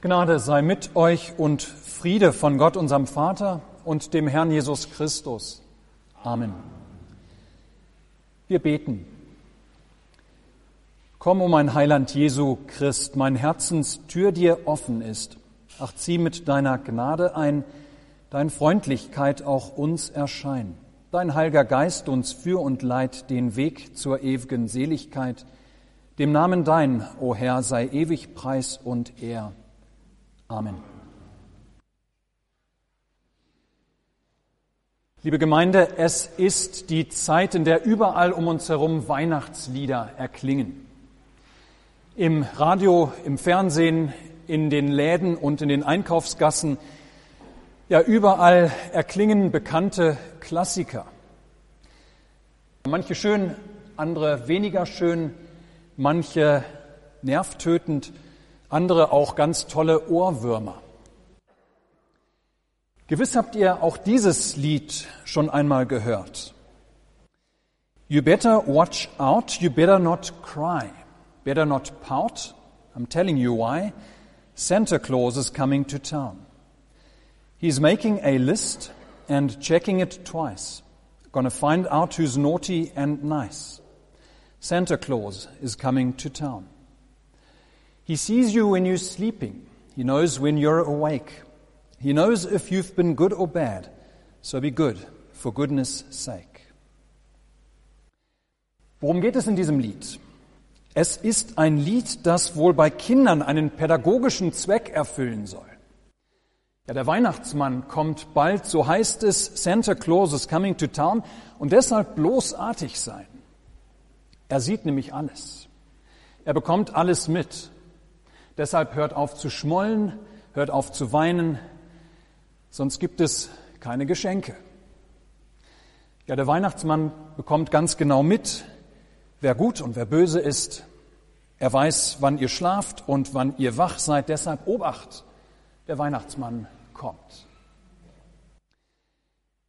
Gnade sei mit euch und Friede von Gott, unserem Vater und dem Herrn Jesus Christus. Amen. Wir beten. Komm, um mein Heiland Jesu Christ, mein Herzenstür dir offen ist. Ach, zieh mit deiner Gnade ein, dein Freundlichkeit auch uns erschein. Dein Heiliger Geist uns für und leid den Weg zur ewigen Seligkeit. Dem Namen dein, o Herr, sei ewig Preis und Ehr. Amen. Liebe Gemeinde, es ist die Zeit, in der überall um uns herum Weihnachtslieder erklingen. Im Radio, im Fernsehen, in den Läden und in den Einkaufsgassen ja, überall erklingen bekannte Klassiker. Manche schön, andere weniger schön, manche nervtötend, andere auch ganz tolle Ohrwürmer. Gewiss habt ihr auch dieses Lied schon einmal gehört. You better watch out, you better not cry, better not pout. I'm telling you why. Santa Claus is coming to town. He's making a list and checking it twice. Gonna find out who's naughty and nice. Santa Claus is coming to town. He sees you when you're sleeping. He knows when you're awake. He knows if you've been good or bad. So be good, for goodness sake. Worum geht es in diesem Lied? Es ist ein Lied, das wohl bei Kindern einen pädagogischen Zweck erfüllen soll. Ja, der Weihnachtsmann kommt bald, so heißt es, Santa Claus is coming to town und deshalb bloßartig sein. Er sieht nämlich alles. Er bekommt alles mit. Deshalb hört auf zu schmollen, hört auf zu weinen, sonst gibt es keine Geschenke. Ja, der Weihnachtsmann bekommt ganz genau mit, wer gut und wer böse ist. Er weiß, wann ihr schlaft und wann ihr wach seid. Deshalb Obacht, der Weihnachtsmann kommt.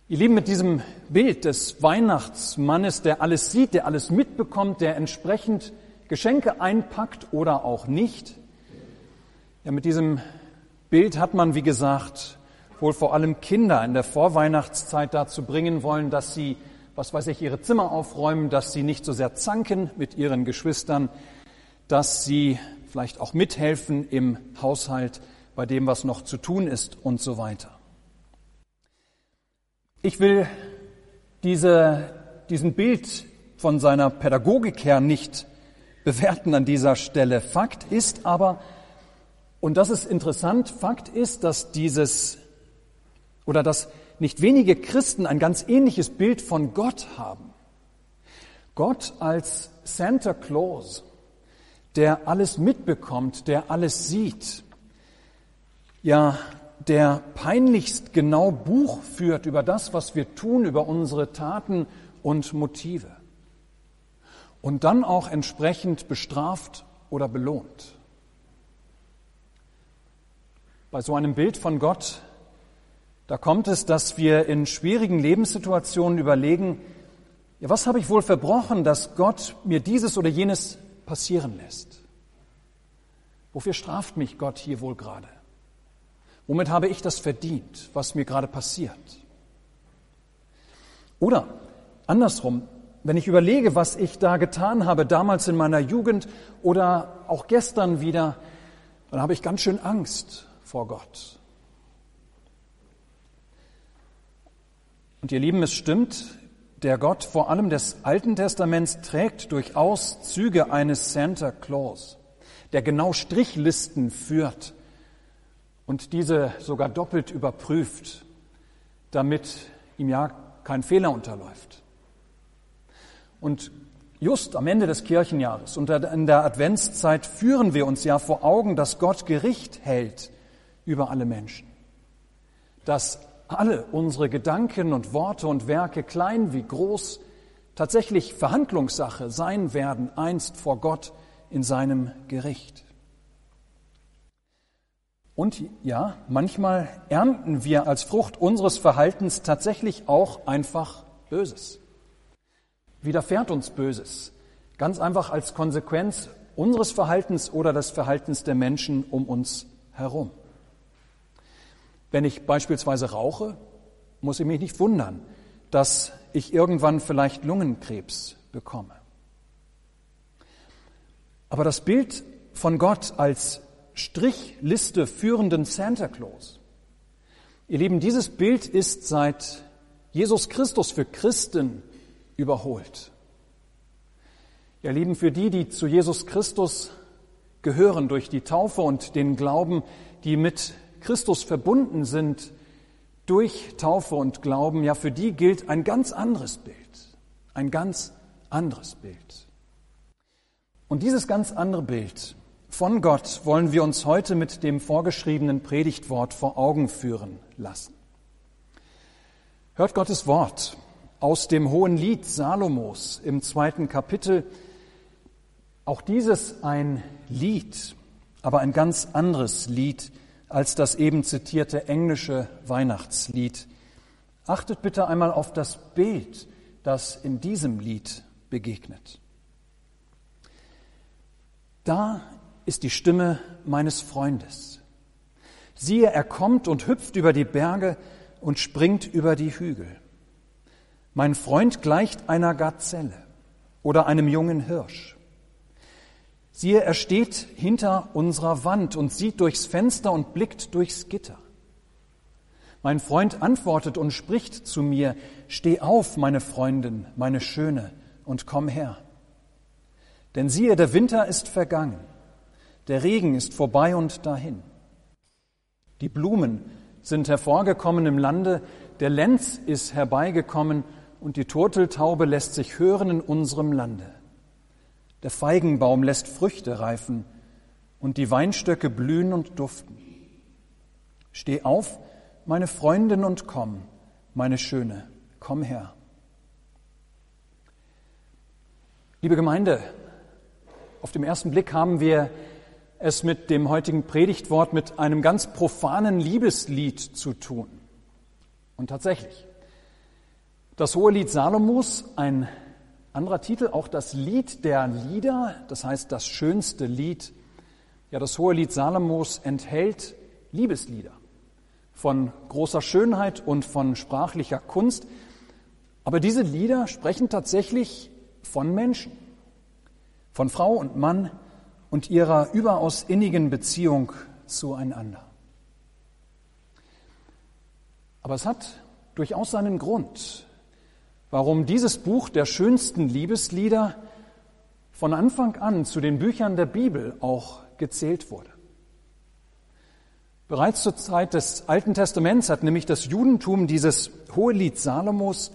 Ihr Lieben, mit diesem Bild des Weihnachtsmannes, der alles sieht, der alles mitbekommt, der entsprechend Geschenke einpackt oder auch nicht, ja, mit diesem Bild hat man, wie gesagt, wohl vor allem Kinder in der Vorweihnachtszeit dazu bringen wollen, dass sie, was weiß ich, ihre Zimmer aufräumen, dass sie nicht so sehr zanken mit ihren Geschwistern, dass sie vielleicht auch mithelfen im Haushalt, bei dem, was noch zu tun ist und so weiter. Ich will diese, diesen Bild von seiner Pädagogik her nicht bewerten an dieser Stelle. Fakt ist aber, und das ist interessant, Fakt ist, dass dieses oder dass nicht wenige Christen ein ganz ähnliches Bild von Gott haben. Gott als Santa Claus, der alles mitbekommt, der alles sieht, ja, der peinlichst genau Buch führt über das, was wir tun, über unsere Taten und Motive. Und dann auch entsprechend bestraft oder belohnt. Bei so einem Bild von Gott, da kommt es, dass wir in schwierigen Lebenssituationen überlegen, ja, was habe ich wohl verbrochen, dass Gott mir dieses oder jenes passieren lässt? Wofür straft mich Gott hier wohl gerade? Womit habe ich das verdient, was mir gerade passiert? Oder andersrum, wenn ich überlege, was ich da getan habe, damals in meiner Jugend oder auch gestern wieder, dann habe ich ganz schön Angst vor Gott. Und ihr Lieben, es stimmt, der Gott vor allem des Alten Testaments trägt durchaus Züge eines Santa Claus, der genau Strichlisten führt und diese sogar doppelt überprüft, damit ihm ja kein Fehler unterläuft. Und just am Ende des Kirchenjahres und in der Adventszeit führen wir uns ja vor Augen, dass Gott Gericht hält über alle Menschen. Dass alle unsere Gedanken und Worte und Werke, klein wie groß, tatsächlich Verhandlungssache sein werden einst vor Gott in seinem Gericht. Und ja, manchmal ernten wir als Frucht unseres Verhaltens tatsächlich auch einfach Böses. Widerfährt uns Böses. Ganz einfach als Konsequenz unseres Verhaltens oder des Verhaltens der Menschen um uns herum. Wenn ich beispielsweise rauche, muss ich mich nicht wundern, dass ich irgendwann vielleicht Lungenkrebs bekomme. Aber das Bild von Gott als Strichliste führenden Santa Claus, ihr Lieben, dieses Bild ist seit Jesus Christus für Christen überholt. Ihr Lieben, für die, die zu Jesus Christus gehören durch die Taufe und den Glauben, die mit Christus verbunden sind durch Taufe und Glauben, ja, für die gilt ein ganz anderes Bild. Ein ganz anderes Bild. Und dieses ganz andere Bild von Gott wollen wir uns heute mit dem vorgeschriebenen Predigtwort vor Augen führen lassen. Hört Gottes Wort aus dem hohen Lied Salomos im zweiten Kapitel. Auch dieses ein Lied, aber ein ganz anderes Lied als das eben zitierte englische Weihnachtslied. Achtet bitte einmal auf das Bild, das in diesem Lied begegnet. Da ist die Stimme meines Freundes. Siehe, er kommt und hüpft über die Berge und springt über die Hügel. Mein Freund gleicht einer Gazelle oder einem jungen Hirsch. Siehe, er steht hinter unserer Wand und sieht durchs Fenster und blickt durchs Gitter. Mein Freund antwortet und spricht zu mir, Steh auf, meine Freundin, meine Schöne, und komm her. Denn siehe, der Winter ist vergangen, der Regen ist vorbei und dahin. Die Blumen sind hervorgekommen im Lande, der Lenz ist herbeigekommen und die Turteltaube lässt sich hören in unserem Lande. Der Feigenbaum lässt Früchte reifen und die Weinstöcke blühen und duften. Steh auf, meine Freundin, und komm, meine Schöne, komm her. Liebe Gemeinde, auf dem ersten Blick haben wir es mit dem heutigen Predigtwort mit einem ganz profanen Liebeslied zu tun. Und tatsächlich, das hohe Lied Salomos, ein anderer Titel, auch das Lied der Lieder, das heißt das schönste Lied. Ja, das hohe Lied Salomos enthält Liebeslieder von großer Schönheit und von sprachlicher Kunst. Aber diese Lieder sprechen tatsächlich von Menschen, von Frau und Mann und ihrer überaus innigen Beziehung zueinander. Aber es hat durchaus seinen Grund, warum dieses Buch der schönsten Liebeslieder von Anfang an zu den Büchern der Bibel auch gezählt wurde. Bereits zur Zeit des Alten Testaments hat nämlich das Judentum dieses hohe Lied Salomos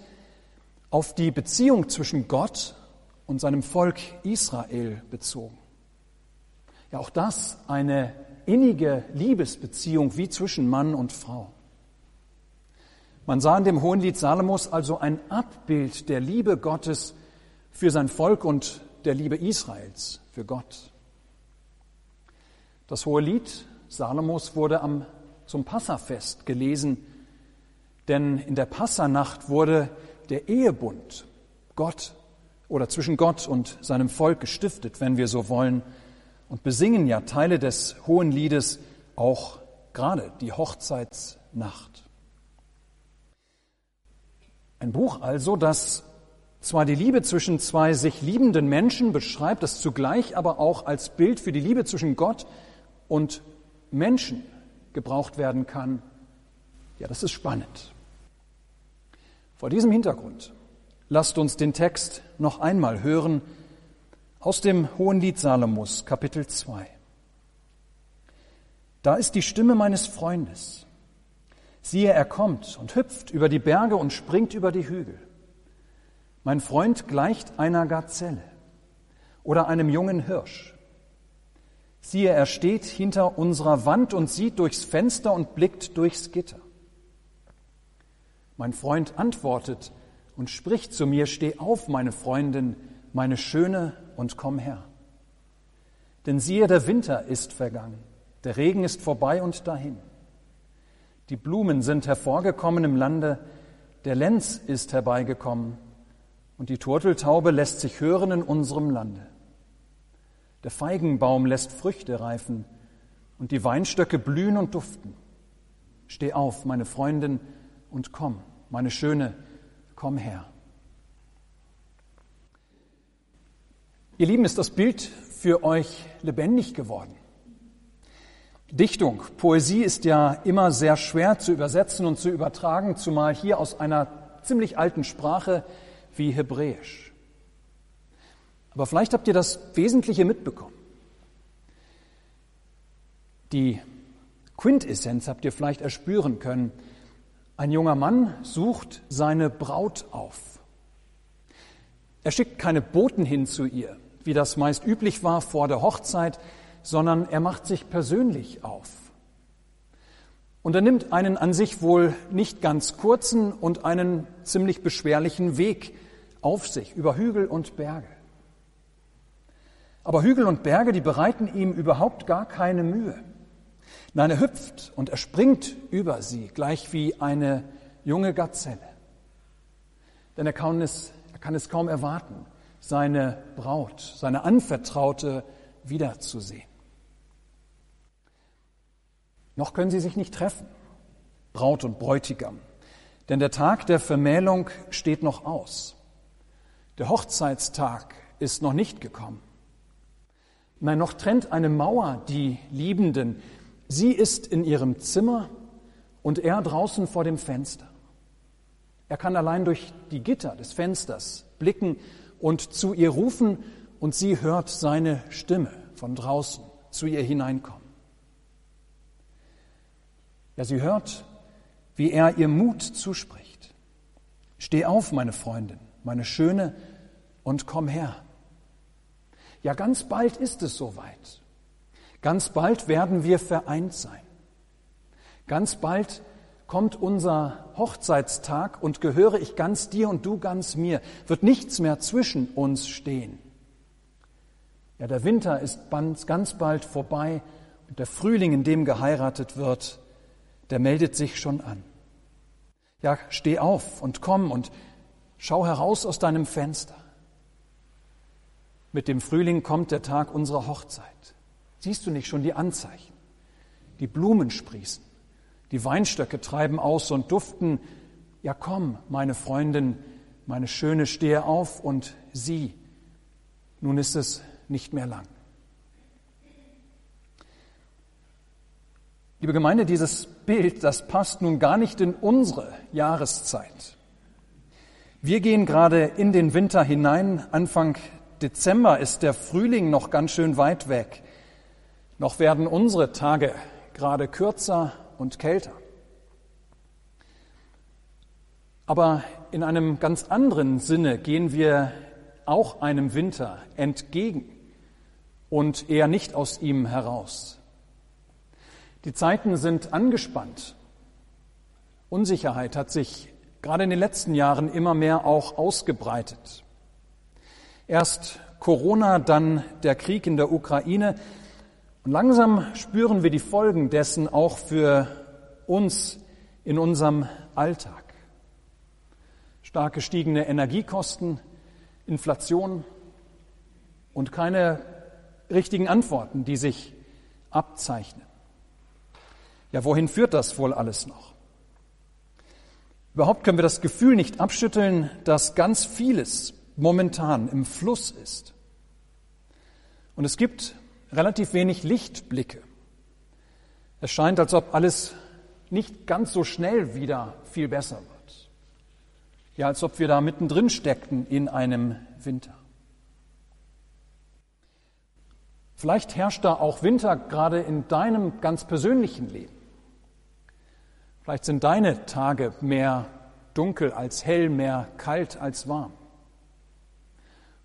auf die Beziehung zwischen Gott und seinem Volk Israel bezogen. Ja, auch das eine innige Liebesbeziehung wie zwischen Mann und Frau. Man sah in dem Hohen Lied Salomos also ein Abbild der Liebe Gottes für sein Volk und der Liebe Israels für Gott. Das Hohe Lied Salomos wurde am, zum Passafest gelesen, denn in der Passanacht wurde der Ehebund Gott oder zwischen Gott und seinem Volk gestiftet, wenn wir so wollen, und besingen ja Teile des Hohen Liedes auch gerade die Hochzeitsnacht. Ein Buch also, das zwar die Liebe zwischen zwei sich liebenden Menschen beschreibt, das zugleich aber auch als Bild für die Liebe zwischen Gott und Menschen gebraucht werden kann. Ja, das ist spannend. Vor diesem Hintergrund lasst uns den Text noch einmal hören aus dem Hohen Lied Salomos, Kapitel 2. Da ist die Stimme meines Freundes, Siehe, er kommt und hüpft über die Berge und springt über die Hügel. Mein Freund gleicht einer Gazelle oder einem jungen Hirsch. Siehe, er steht hinter unserer Wand und sieht durchs Fenster und blickt durchs Gitter. Mein Freund antwortet und spricht zu mir, steh auf, meine Freundin, meine Schöne, und komm her. Denn siehe, der Winter ist vergangen, der Regen ist vorbei und dahin. Die Blumen sind hervorgekommen im Lande, der Lenz ist herbeigekommen und die Turteltaube lässt sich hören in unserem Lande. Der Feigenbaum lässt Früchte reifen und die Weinstöcke blühen und duften. Steh auf, meine Freundin, und komm, meine Schöne, komm her. Ihr Lieben, ist das Bild für euch lebendig geworden? Dichtung, Poesie ist ja immer sehr schwer zu übersetzen und zu übertragen, zumal hier aus einer ziemlich alten Sprache wie Hebräisch. Aber vielleicht habt ihr das Wesentliche mitbekommen. Die Quintessenz habt ihr vielleicht erspüren können. Ein junger Mann sucht seine Braut auf. Er schickt keine Boten hin zu ihr, wie das meist üblich war vor der Hochzeit, sondern er macht sich persönlich auf. Und er nimmt einen an sich wohl nicht ganz kurzen und einen ziemlich beschwerlichen Weg auf sich über Hügel und Berge. Aber Hügel und Berge, die bereiten ihm überhaupt gar keine Mühe. Nein, er hüpft und er springt über sie, gleich wie eine junge Gazelle. Denn er kann es, er kann es kaum erwarten, seine Braut, seine Anvertraute wiederzusehen. Noch können sie sich nicht treffen, Braut und Bräutigam, denn der Tag der Vermählung steht noch aus. Der Hochzeitstag ist noch nicht gekommen. Nein, noch trennt eine Mauer die Liebenden, Sie ist in ihrem Zimmer und er draußen vor dem Fenster. Er kann allein durch die Gitter des Fensters blicken und zu ihr rufen und sie hört seine Stimme von draußen zu ihr hineinkommen. Ja, sie hört, wie er ihr Mut zuspricht. Steh auf, meine Freundin, meine Schöne, und komm her. Ja, ganz bald ist es soweit. Ganz bald werden wir vereint sein. Ganz bald kommt unser Hochzeitstag und gehöre ich ganz dir und du ganz mir, wird nichts mehr zwischen uns stehen. Ja, der Winter ist ganz bald vorbei und der Frühling, in dem geheiratet wird, der meldet sich schon an. Ja, steh auf und komm und schau heraus aus deinem Fenster. Mit dem Frühling kommt der Tag unserer Hochzeit. Siehst du nicht schon die Anzeichen? Die Blumen sprießen, die Weinstöcke treiben aus und duften. Ja komm, meine Freundin, meine Schöne, stehe auf und sieh, nun ist es nicht mehr lang. Liebe Gemeinde, dieses Bild, das passt nun gar nicht in unsere Jahreszeit. Wir gehen gerade in den Winter hinein. Anfang Dezember ist der Frühling noch ganz schön weit weg. Noch werden unsere Tage gerade kürzer und kälter. Aber in einem ganz anderen Sinne gehen wir auch einem Winter entgegen und eher nicht aus ihm heraus. Die Zeiten sind angespannt. Unsicherheit hat sich gerade in den letzten Jahren immer mehr auch ausgebreitet. Erst Corona, dann der Krieg in der Ukraine, und langsam spüren wir die Folgen dessen auch für uns in unserem Alltag. Stark gestiegene Energiekosten, Inflation und keine richtigen Antworten, die sich abzeichnen. Ja, wohin führt das wohl alles noch? Überhaupt können wir das Gefühl nicht abschütteln, dass ganz vieles momentan im Fluss ist. Und es gibt relativ wenig Lichtblicke. Es scheint, als ob alles nicht ganz so schnell wieder viel besser wird. Ja, als ob wir da mittendrin steckten in einem Winter. Vielleicht herrscht da auch Winter gerade in deinem ganz persönlichen Leben. Vielleicht sind deine Tage mehr dunkel als hell, mehr kalt als warm.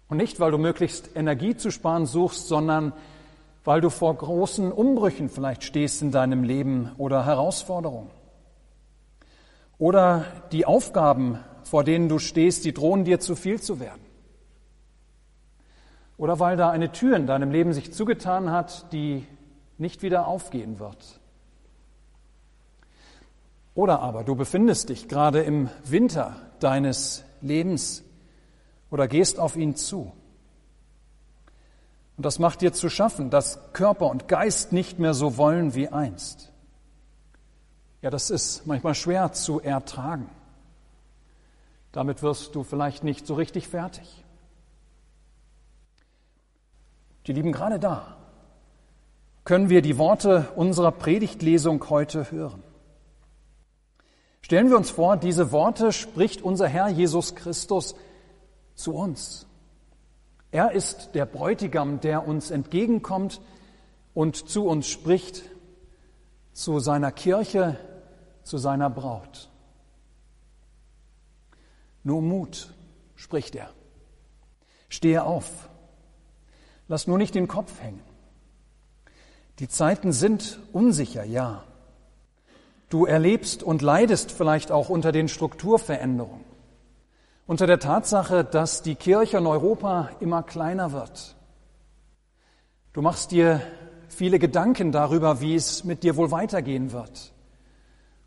Und nicht, weil du möglichst Energie zu sparen suchst, sondern weil du vor großen Umbrüchen vielleicht stehst in deinem Leben oder Herausforderungen. Oder die Aufgaben, vor denen du stehst, die drohen dir zu viel zu werden. Oder weil da eine Tür in deinem Leben sich zugetan hat, die nicht wieder aufgehen wird. Oder aber du befindest dich gerade im Winter deines Lebens oder gehst auf ihn zu. Und das macht dir zu schaffen, dass Körper und Geist nicht mehr so wollen wie einst. Ja, das ist manchmal schwer zu ertragen. Damit wirst du vielleicht nicht so richtig fertig. Die Lieben, gerade da können wir die Worte unserer Predigtlesung heute hören. Stellen wir uns vor, diese Worte spricht unser Herr Jesus Christus zu uns. Er ist der Bräutigam, der uns entgegenkommt und zu uns spricht, zu seiner Kirche, zu seiner Braut. Nur Mut, spricht er. Stehe auf. Lass nur nicht den Kopf hängen. Die Zeiten sind unsicher, ja. Du erlebst und leidest vielleicht auch unter den Strukturveränderungen, unter der Tatsache, dass die Kirche in Europa immer kleiner wird. Du machst dir viele Gedanken darüber, wie es mit dir wohl weitergehen wird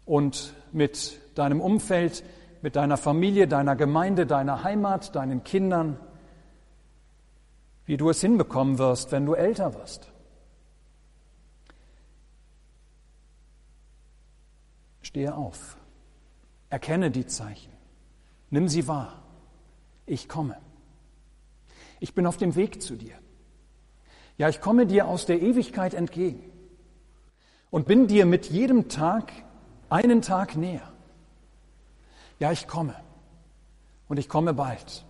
und mit deinem Umfeld, mit deiner Familie, deiner Gemeinde, deiner Heimat, deinen Kindern, wie du es hinbekommen wirst, wenn du älter wirst. Stehe auf, erkenne die Zeichen, nimm sie wahr. Ich komme. Ich bin auf dem Weg zu dir. Ja, ich komme dir aus der Ewigkeit entgegen und bin dir mit jedem Tag einen Tag näher. Ja, ich komme und ich komme bald.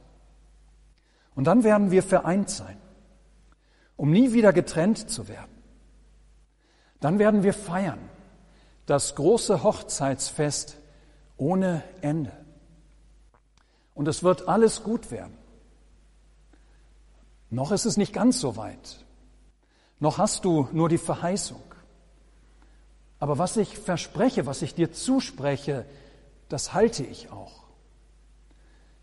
Und dann werden wir vereint sein, um nie wieder getrennt zu werden. Dann werden wir feiern das große Hochzeitsfest ohne Ende. Und es wird alles gut werden. Noch ist es nicht ganz so weit. Noch hast du nur die Verheißung. Aber was ich verspreche, was ich dir zuspreche, das halte ich auch.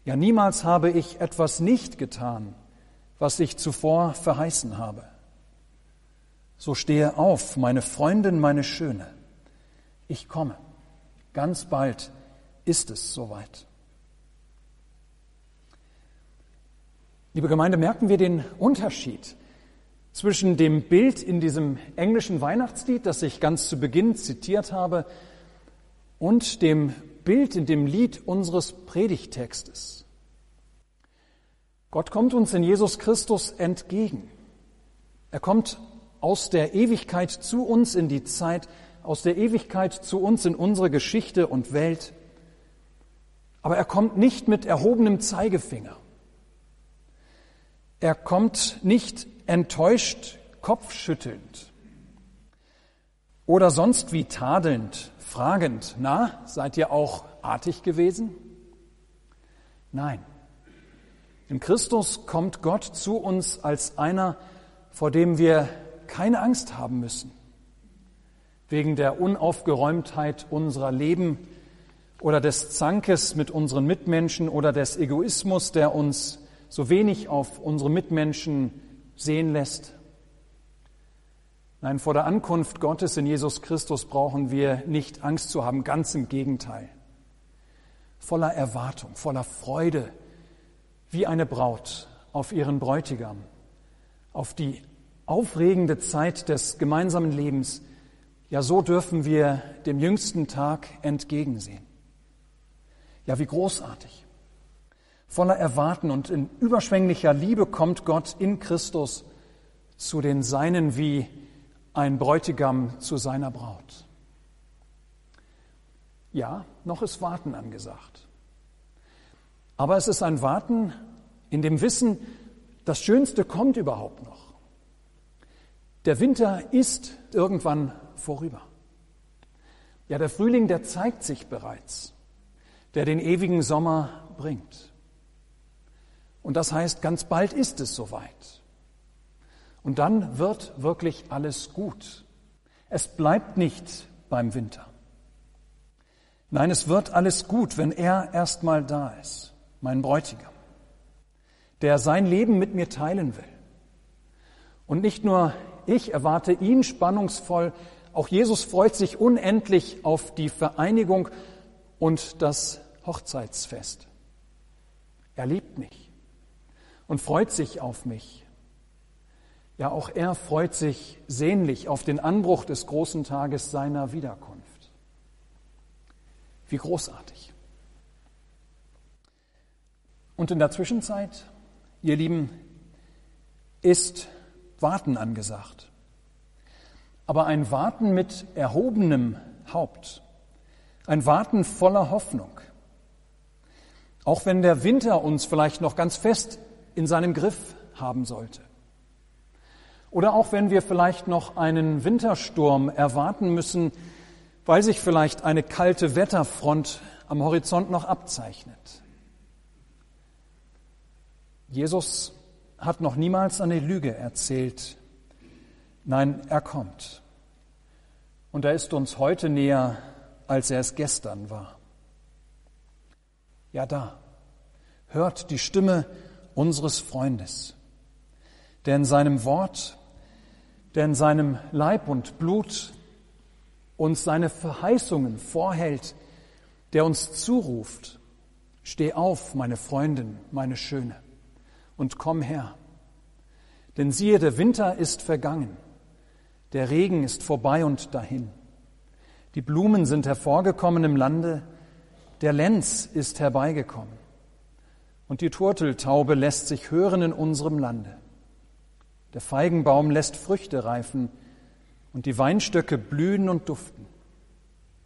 Ja, niemals habe ich etwas nicht getan, was ich zuvor verheißen habe. So stehe auf, meine Freundin, meine Schöne. Ich komme. Ganz bald ist es soweit. Liebe Gemeinde, merken wir den Unterschied zwischen dem Bild in diesem englischen Weihnachtslied, das ich ganz zu Beginn zitiert habe, und dem Bild in dem Lied unseres Predigtextes. Gott kommt uns in Jesus Christus entgegen. Er kommt aus der Ewigkeit zu uns in die Zeit, aus der Ewigkeit zu uns in unsere Geschichte und Welt. Aber er kommt nicht mit erhobenem Zeigefinger. Er kommt nicht enttäuscht, kopfschüttelnd oder sonst wie tadelnd fragend, na, seid ihr auch artig gewesen? Nein. In Christus kommt Gott zu uns als einer, vor dem wir keine Angst haben müssen, wegen der Unaufgeräumtheit unserer Leben oder des Zankes mit unseren Mitmenschen oder des Egoismus, der uns so wenig auf unsere Mitmenschen sehen lässt. Nein, vor der Ankunft Gottes in Jesus Christus brauchen wir nicht Angst zu haben, ganz im Gegenteil. Voller Erwartung, voller Freude, wie eine Braut auf ihren Bräutigam, auf die aufregende Zeit des gemeinsamen Lebens. Ja, so dürfen wir dem jüngsten Tag entgegensehen. Ja, wie großartig. Voller Erwarten und in überschwänglicher Liebe kommt Gott in Christus zu den Seinen wie ein Bräutigam zu seiner Braut. Ja, noch ist Warten angesagt. Aber es ist ein Warten in dem Wissen, das Schönste kommt überhaupt noch. Der Winter ist irgendwann vorüber. Ja, der Frühling, der zeigt sich bereits, der den ewigen Sommer bringt. Und das heißt, ganz bald ist es soweit. Und dann wird wirklich alles gut. Es bleibt nicht beim Winter. Nein, es wird alles gut, wenn er erstmal da ist, mein Bräutigam, der sein Leben mit mir teilen will. Und nicht nur ich erwarte ihn spannungsvoll, auch Jesus freut sich unendlich auf die Vereinigung und das Hochzeitsfest. Er liebt mich und freut sich auf mich Ja, auch er freut sich sehnlich auf den Anbruch des großen Tages seiner Wiederkunft. Wie großartig. Und in der Zwischenzeit, ihr Lieben, ist Warten angesagt. Aber ein Warten mit erhobenem Haupt. Ein Warten voller Hoffnung. Auch wenn der Winter uns vielleicht noch ganz fest in seinem Griff haben sollte. Oder auch wenn wir vielleicht noch einen Wintersturm erwarten müssen, weil sich vielleicht eine kalte Wetterfront am Horizont noch abzeichnet. Jesus hat noch niemals eine Lüge erzählt. Nein, er kommt. Und er ist uns heute näher, als er es gestern war. Ja, da. Hört die Stimme unseres Freundes, der in seinem Wort, der in seinem Leib und Blut uns seine Verheißungen vorhält, der uns zuruft, steh auf, meine Freundin, meine Schöne, und komm her. Denn siehe, der Winter ist vergangen, der Regen ist vorbei und dahin. Die Blumen sind hervorgekommen im Lande, der Lenz ist herbeigekommen und die Turteltaube lässt sich hören in unserem Lande. Der Feigenbaum lässt Früchte reifen und die Weinstöcke blühen und duften.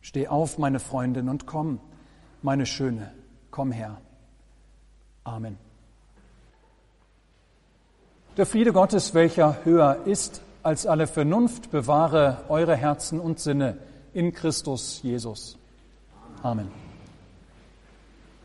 Steh auf, meine Freundin, und komm, meine Schöne, komm her. Amen. Der Friede Gottes, welcher höher ist als alle Vernunft, bewahre eure Herzen und Sinne in Christus Jesus. Amen.